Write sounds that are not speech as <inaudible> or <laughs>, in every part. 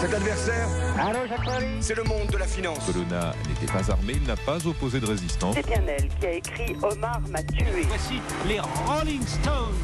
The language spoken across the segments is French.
Cet adversaire, c'est le monde de la finance. Colonna n'était pas armé, il n'a pas opposé de résistance. C'est bien elle qui a écrit Omar m'a tué. Voici les Rolling Stones.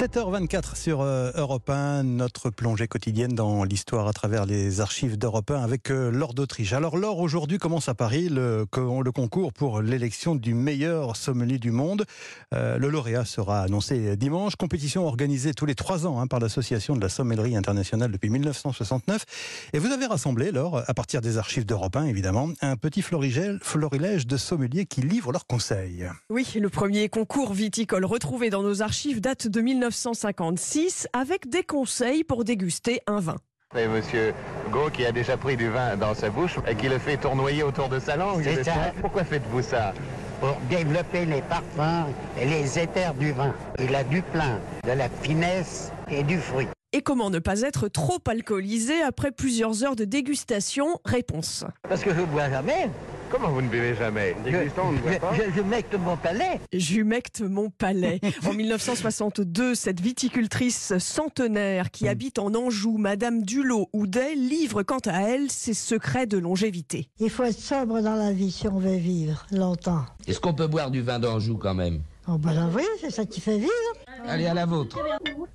7h24 sur euh, Europe 1, notre plongée quotidienne dans l'histoire à travers les archives d'Europe 1 avec euh, Laure d'Autriche. Alors Laure, aujourd'hui commence à Paris le, concours pour l'élection du meilleur sommelier du monde. Euh, le lauréat sera annoncé dimanche. Compétition organisée tous les trois ans hein, par l'Association de la sommellerie internationale depuis 1969. Et vous avez rassemblé, Laure, à partir des archives d'Europe 1 évidemment, un petit florilège de sommeliers qui livrent leurs conseils. Oui, le premier concours viticole retrouvé dans nos archives date de 1956 avec des conseils pour déguster un vin. Et monsieur Go qui a déjà pris du vin dans sa bouche et qui le fait tournoyer autour de sa langue. C'est ça. Pourquoi faites-vous ça? Pour développer les parfums et les éthers du vin. Il a du plein, de la finesse et du fruit. Et comment ne pas être trop alcoolisé après plusieurs heures de dégustation? Réponse. Parce que je ne bois jamais. Comment vous ne buvez jamais? Dégustant, on ne boit pas Je, mon palais. J'humecte mon palais. <laughs> En 1962, cette viticultrice centenaire qui habite en Anjou, Madame Dulot Houdet, livre quant à elle ses secrets de longévité. Il faut être sobre dans la vie si on veut vivre longtemps. Est-ce qu'on peut boire du vin d'Anjou quand même? Oh ben oui, c'est ça qui fait vivre. Allez à la vôtre.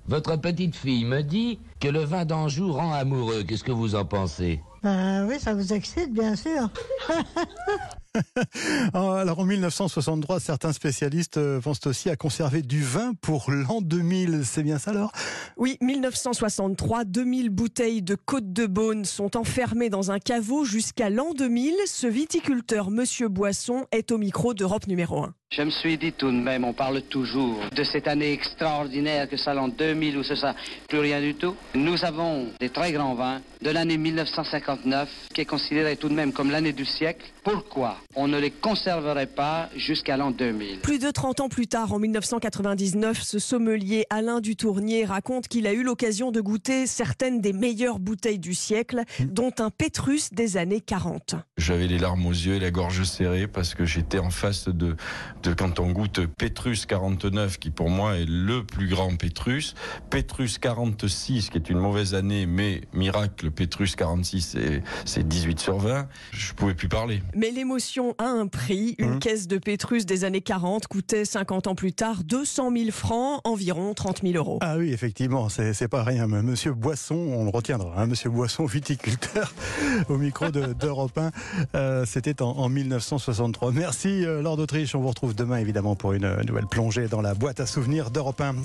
Votre petite fille me dit que le vin d'Anjou rend amoureux. Qu'est-ce que vous en pensez? Ben oui, ça vous excite bien sûr. <laughs> <laughs> Alors en 1963, certains spécialistes euh, pensent aussi à conserver du vin pour l'an 2000. C'est bien ça alors Oui, 1963, 2000 bouteilles de Côte de Beaune sont enfermées dans un caveau jusqu'à l'an 2000. Ce viticulteur, Monsieur Boisson, est au micro d'Europe numéro 1. Je me suis dit tout de même, on parle toujours de cette année extraordinaire que ça l'an 2000 ou c'est ça, plus rien du tout. Nous avons des très grands vins de l'année 1959 qui est considérée tout de même comme l'année du siècle. Pourquoi? On ne les conserverait pas jusqu'à l'an 2000 Plus de 30 ans plus tard, en 1999, ce sommelier Alain Dutournier raconte qu'il a eu l'occasion de goûter certaines des meilleures bouteilles du siècle, dont un Pétrus des années 40. J'avais les larmes aux yeux et la gorge serrée parce que j'étais en face de, de quand on goûte Pétrus 49, qui pour moi est le plus grand Pétrus, Pétrus 46, qui est une mauvaise année, mais miracle, Pétrus 46, c'est 18 sur 20, je pouvais plus parler. Mais l'émotion a un prix. Une Mmh. caisse de Pétrus des années 40 coûtait 50 ans plus tard 200 000 francs, environ 30 000 euros. Ah oui, effectivement, c'est pas rien. Mais Monsieur Boisson, on le retiendra, hein, Monsieur Boisson, viticulteur, <laughs> au micro de- d'Europe 1. Euh, C'était en, en 1963. Merci, euh, Laure d'Autriche. On vous retrouve demain, évidemment, pour une nouvelle plongée dans la boîte à souvenirs d'Europe 1.